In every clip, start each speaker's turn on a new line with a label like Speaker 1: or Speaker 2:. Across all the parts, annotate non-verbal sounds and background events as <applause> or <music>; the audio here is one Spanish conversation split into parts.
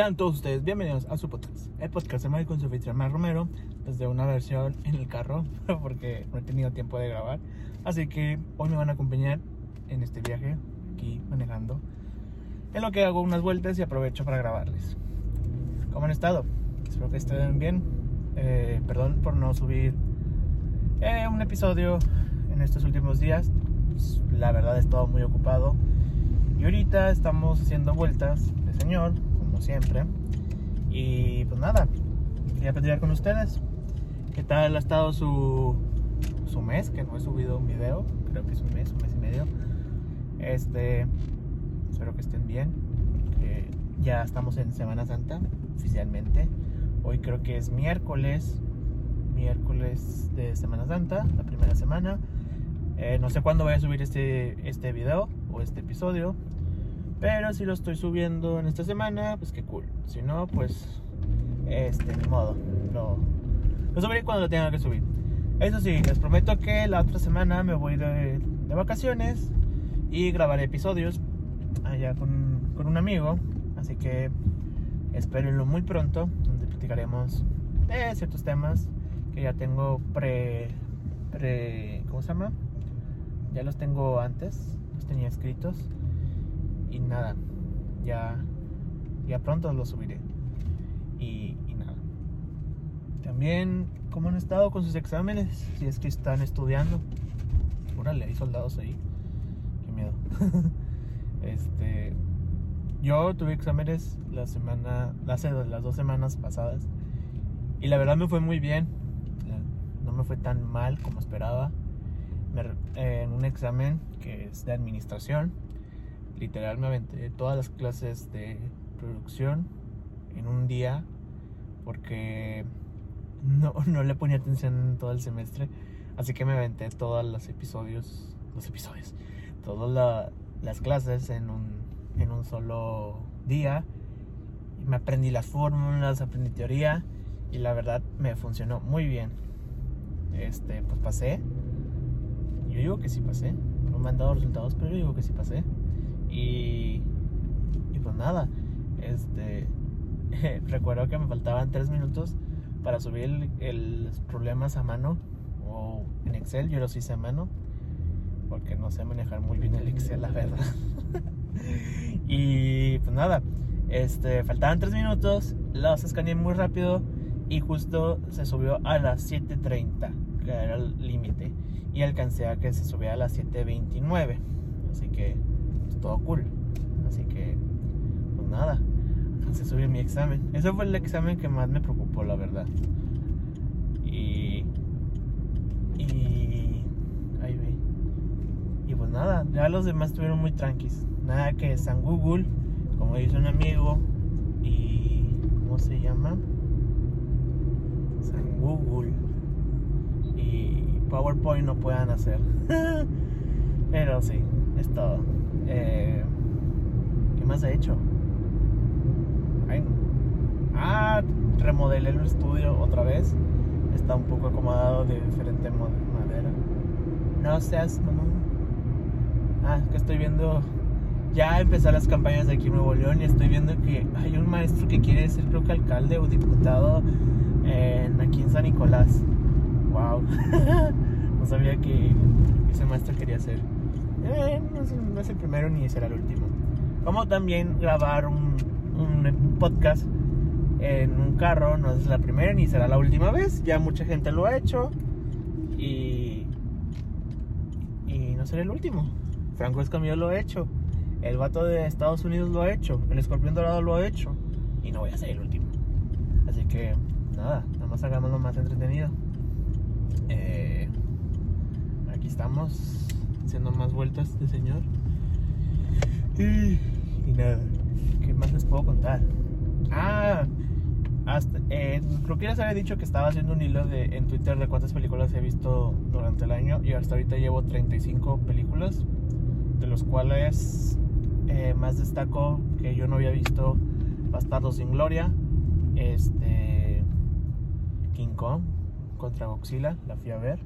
Speaker 1: Sean todos ustedes bienvenidos a su podcast, el podcast de Mario con su Mar Romero, desde una versión en el carro, <laughs> porque no he tenido tiempo de grabar. Así que hoy me van a acompañar en este viaje, aquí manejando, en lo que hago unas vueltas y aprovecho para grabarles. ¿Cómo han estado? Espero que estén bien. Eh, perdón por no subir eh, un episodio en estos últimos días. Pues, la verdad he estado muy ocupado. Y ahorita estamos haciendo vueltas de señor siempre. Y pues nada, quería platicar con ustedes. ¿Qué tal ha estado su, su mes? Que no he subido un video, creo que es un mes, un mes y medio. Este, espero que estén bien. ya estamos en Semana Santa, oficialmente. Hoy creo que es miércoles, miércoles de Semana Santa, la primera semana. Eh, no sé cuándo voy a subir este, este video o este episodio. Pero si lo estoy subiendo en esta semana, pues qué cool. Si no, pues, este, ni modo. Lo, lo subiré cuando lo tenga que subir. Eso sí, les prometo que la otra semana me voy de, de vacaciones y grabaré episodios allá con, con, un amigo. Así que espérenlo muy pronto, donde platicaremos de ciertos temas que ya tengo pre, pre. ¿Cómo se llama? Ya los tengo antes, los tenía escritos y nada, ya, ya pronto lo subiré. Y, nada. También, ¿cómo han estado con sus exámenes? Si es que están estudiando. Órale, hay soldados ahí. Qué miedo. <laughs> este. Yo tuve exámenes la semana, hace las dos semanas pasadas. Y la verdad me fue muy bien. No me fue tan mal como esperaba. en un examen que es de administración literal me aventé todas las clases de producción en un día porque no, <laughs> no le ponía atención todo el semestre. Así que me aventé todos los episodios, los episodios, todas las clases en un, en un solo día. Y me aprendí las fórmulas, aprendí teoría y la verdad me funcionó muy bien. Este, pues pasé. Yo digo que sí pasé. No me han dado resultados, pero yo digo que sí pasé. Y, y pues nada, este, <laughs> recuerdo que me faltaban tres minutos para subir los problemas a mano o en Excel, yo los hice a mano porque no sé manejar muy bien el Excel, la verdad. <laughs> y pues nada, este, faltaban tres minutos, los escaneé muy rápido y justo se subió a las 7.30, que era el límite, y alcancé a que se subiera a las 7.29. Así que todo cool. Así que, pues nada, se subió mi examen. Ese fue el examen que más me preocupó, la verdad. Y. Y. Ahí ve. Y pues nada, ya los demás estuvieron muy tranquis. Nada que San Google, como dice un amigo, y. ¿Cómo se llama? San Google. Y PowerPoint no puedan hacer. <laughs> Pero sí, es todo. Eh, ¿Qué más he hecho? ah, remodelé el estudio otra vez. Está un poco acomodado de diferente madera. No seas Ah, que estoy viendo. Ya empezar las campañas de aquí en Nuevo León y estoy viendo que hay un maestro que quiere ser, creo que alcalde o diputado en, aquí en San Nicolás. ¡Wow! <laughs> no sabía que ese maestro quería ser. Eh, no, es, el primero ni será el último. Como también grabar un, podcast en un carro no es la primera ni será la última vez. Ya mucha gente lo ha hecho y, y no será el último. Franco Escamillo lo ha hecho. El vato de Estados Unidos lo ha hecho. El escorpión dorado lo ha hecho. Y no voy a ser el último. Así que nada, nada más hagamos lo más entretenido. Eh, aquí estamos haciendo más vueltas de señor. Y, nada, ¿qué más les puedo contar? Ah, hasta, eh, creo que ya les había dicho que estaba haciendo un hilo de, en Twitter de cuántas películas he visto durante el año y hasta ahorita llevo 35 películas, de los cuales eh, más destaco que yo no había visto Bastardo sin Gloria, este, King Kong contra Godzilla, la fui a ver.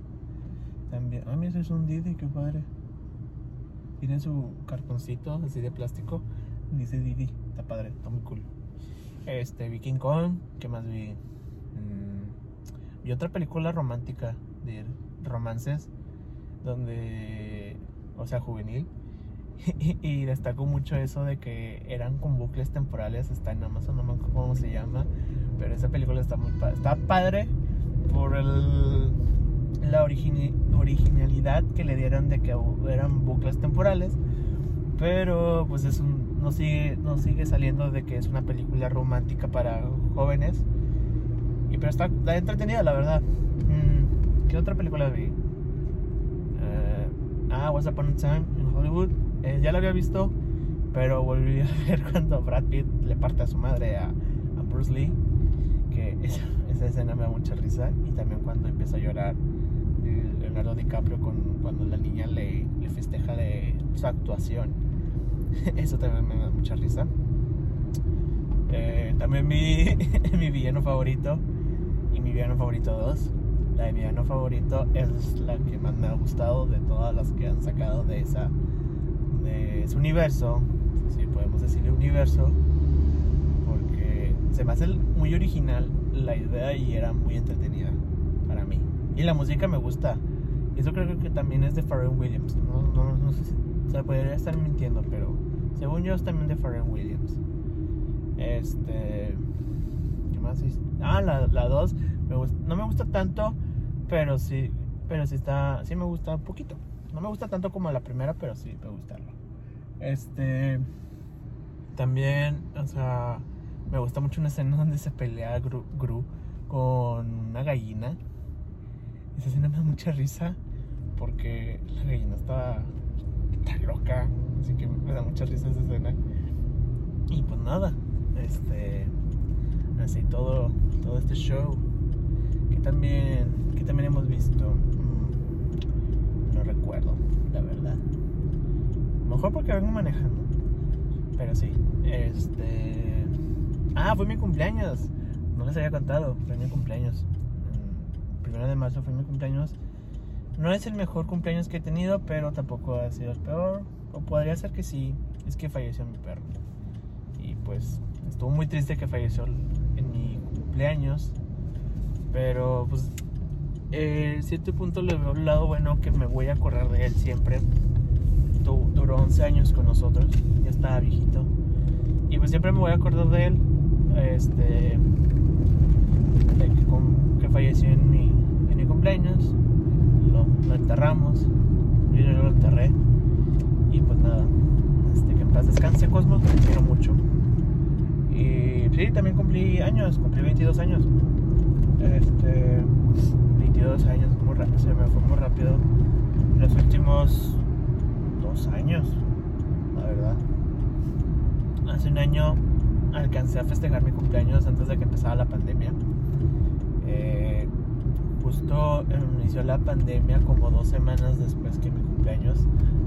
Speaker 1: También, ah, mira, es un Didi, qué padre. Tiene su cartoncito así de plástico. Dice Didi, está padre, está muy cool. Este, vi King Kong, ¿qué más vi? Mm, vi otra película romántica de romances, donde, o sea, juvenil. <laughs> y destaco mucho eso de que eran con bucles temporales, está en Amazon, no me acuerdo cómo se llama, pero esa película está muy padre. Está padre por el, la originalidad que le dieron de que eran bucles temporales, pero pues es un, no, sigue, no sigue saliendo de que es una película romántica para jóvenes. Y pero está, entretenida, la verdad. Mm, ¿Qué otra película vi? Uh, ah, What's Upon a Time in Hollywood. Eh, ya la había visto, pero volví a <laughs> ver cuando Brad Pitt le parte a su madre a, Bruce Lee. Que esa, escena me da mucha risa. Y también cuando empieza a llorar Leonardo DiCaprio con, cuando la niña le, festeja de su actuación. <laughs> Eso también me da mucha risa. Eh, también mi, <laughs> mi villano favorito y mi villano favorito 2. La de mi villano favorito es la que más me ha gustado de todas las que han sacado de esa de ese universo, si podemos decirle universo, porque se me hace muy original la idea y era muy entretenida para mí. Y la música me gusta. Eso creo que también es de Pharrell Williams. No, no, no sé si se podría estar mintiendo, pero según yo es también de Pharrell Williams. Este. ¿Qué más Ah, la 2. no me gusta tanto, pero sí. Pero sí está. Sí me gusta un poquito. No me gusta tanto como la primera, pero sí me gusta. Este. También, o sea, me gusta mucho una escena donde se pelea Gru, Gru con una gallina. Esa escena me da mucha risa porque la gallina está, está loca. Así que me da mucha risa esa escena. Y pues nada, este. Así todo, todo este show que también, que también hemos visto recuerdo, la verdad. Mejor porque vengo manejando. Pero sí, este. Ah, fue mi cumpleaños. No les había contado, fue mi cumpleaños. Primero de marzo fue mi cumpleaños. No es el mejor cumpleaños que he tenido, pero tampoco ha sido el peor. O podría ser que sí, es que falleció mi perro. Y pues estuvo muy triste que falleció en mi cumpleaños. Pero pues eh, cierto punto le veo un lado bueno que me voy a acordar de él siempre. duró 11 años con nosotros, ya estaba viejito. Y pues siempre me voy a acordar de él. Este. que, falleció en cumpleaños. Lo, enterramos. Yo lo enterré. Y pues nada. Este, que en paz descanse Cosmos, me quiero mucho. Y sí, también cumplí años, cumplí 22 años. Este 22 años, muy rápido, se me fue muy rápido. Los últimos dos años, la verdad. Hace un año alcancé a festejar mi cumpleaños antes de que empezara la pandemia. Eh, justo inició la pandemia como dos semanas después que mi cumpleaños.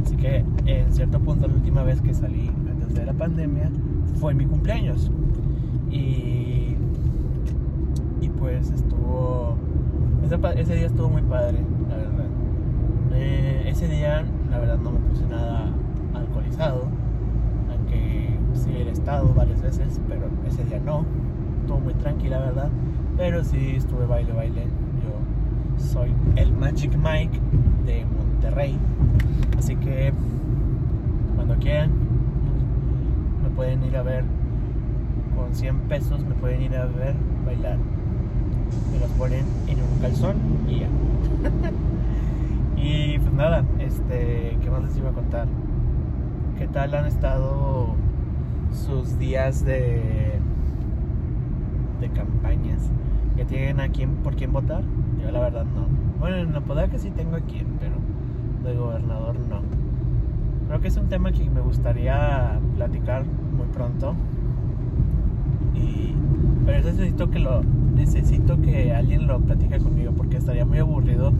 Speaker 1: Así que en cierto punto la última vez que salí antes de la pandemia fue mi cumpleaños. Y, y pues estuvo ese, día estuvo muy padre, la verdad. Eh, ese día, la verdad, no me puse nada alcoholizado, aunque sí he estado varias veces, pero ese día no. Estuvo muy tranquila, verdad. Pero sí estuve baile, baile. Soy el Magic Mike de Monterrey. Así que cuando quieran, me pueden ir a ver con 100 pesos, me pueden ir a ver bailar me los ponen en un calzón y ya. <laughs> y pues nada, este, ¿qué más les iba a contar? ¿Qué tal han estado sus días de de campañas? ¿Ya tienen a quién por quién votar? Yo la verdad no. Bueno, en que sí tengo a quién, pero de gobernador no. Creo que es un tema que me gustaría platicar muy pronto. Y pero necesito que lo necesito que alguien lo platique conmigo porque estaría muy aburrido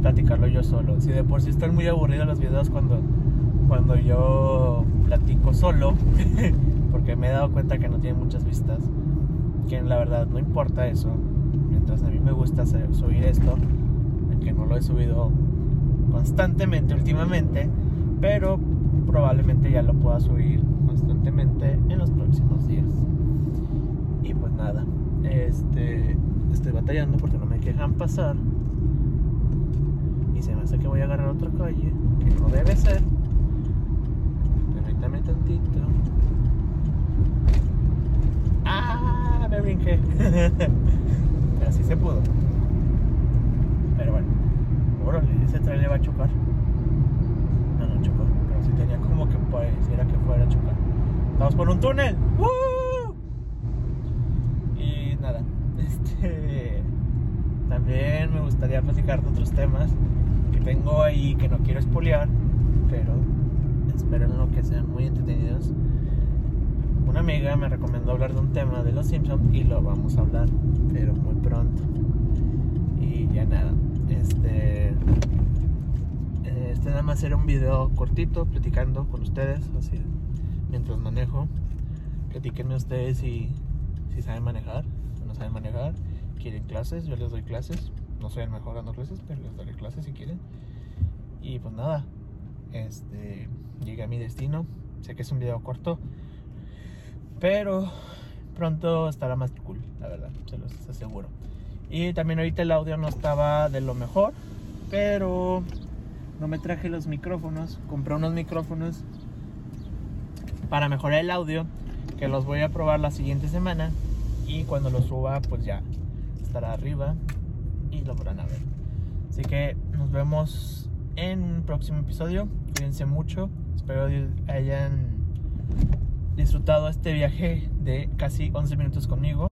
Speaker 1: platicarlo yo solo. Si de por sí están muy aburridos los videos cuando cuando yo platico solo, <laughs> porque me he dado cuenta que no tiene muchas vistas, que la verdad no importa eso, mientras a mí me gusta subir esto, aunque no lo he subido constantemente últimamente, pero probablemente ya lo pueda subir constantemente en los próximos días. este, estoy batallando porque no me dejan pasar. Y se me hace que voy a agarrar otra calle, que no debe ser. Permítame tantito. ¡Ah! Me brinqué. <laughs> Así se pudo. Pero bueno. Órale, ese trailer va a chocar. No, no chocó. Pero sí tenía como que pareciera que fuera a chocar. Estamos por un túnel. ¡Woo! Y nada. <laughs> Este. También me gustaría platicar de otros temas que tengo ahí que no quiero espolear. Pero espérenlo que sean muy entretenidos. Amiga me recomendó hablar de un tema de los Simpsons y lo vamos a hablar, pero muy pronto. Y ya nada. Este. Este nada más era un video cortito platicando con ustedes, así mientras manejo. Platíquenme ustedes si, si saben manejar, no saben manejar, quieren clases, yo les doy clases. No soy el mejor dando clases, pero les daré clases si quieren. Y pues nada, este, llegué a mi destino. Sé que es un video corto, pero pronto estará más cool, la verdad, se los aseguro. Y también ahorita el audio no estaba de lo mejor, pero no me traje los micrófonos. Compré unos micrófonos para mejorar el audio, que los voy a probar la siguiente semana. Y cuando los suba, pues ya estará arriba y lo podrán ver. Así que nos vemos en un próximo episodio. Cuídense mucho. Espero hayan disfrutado este viaje de casi 11 minutos conmigo.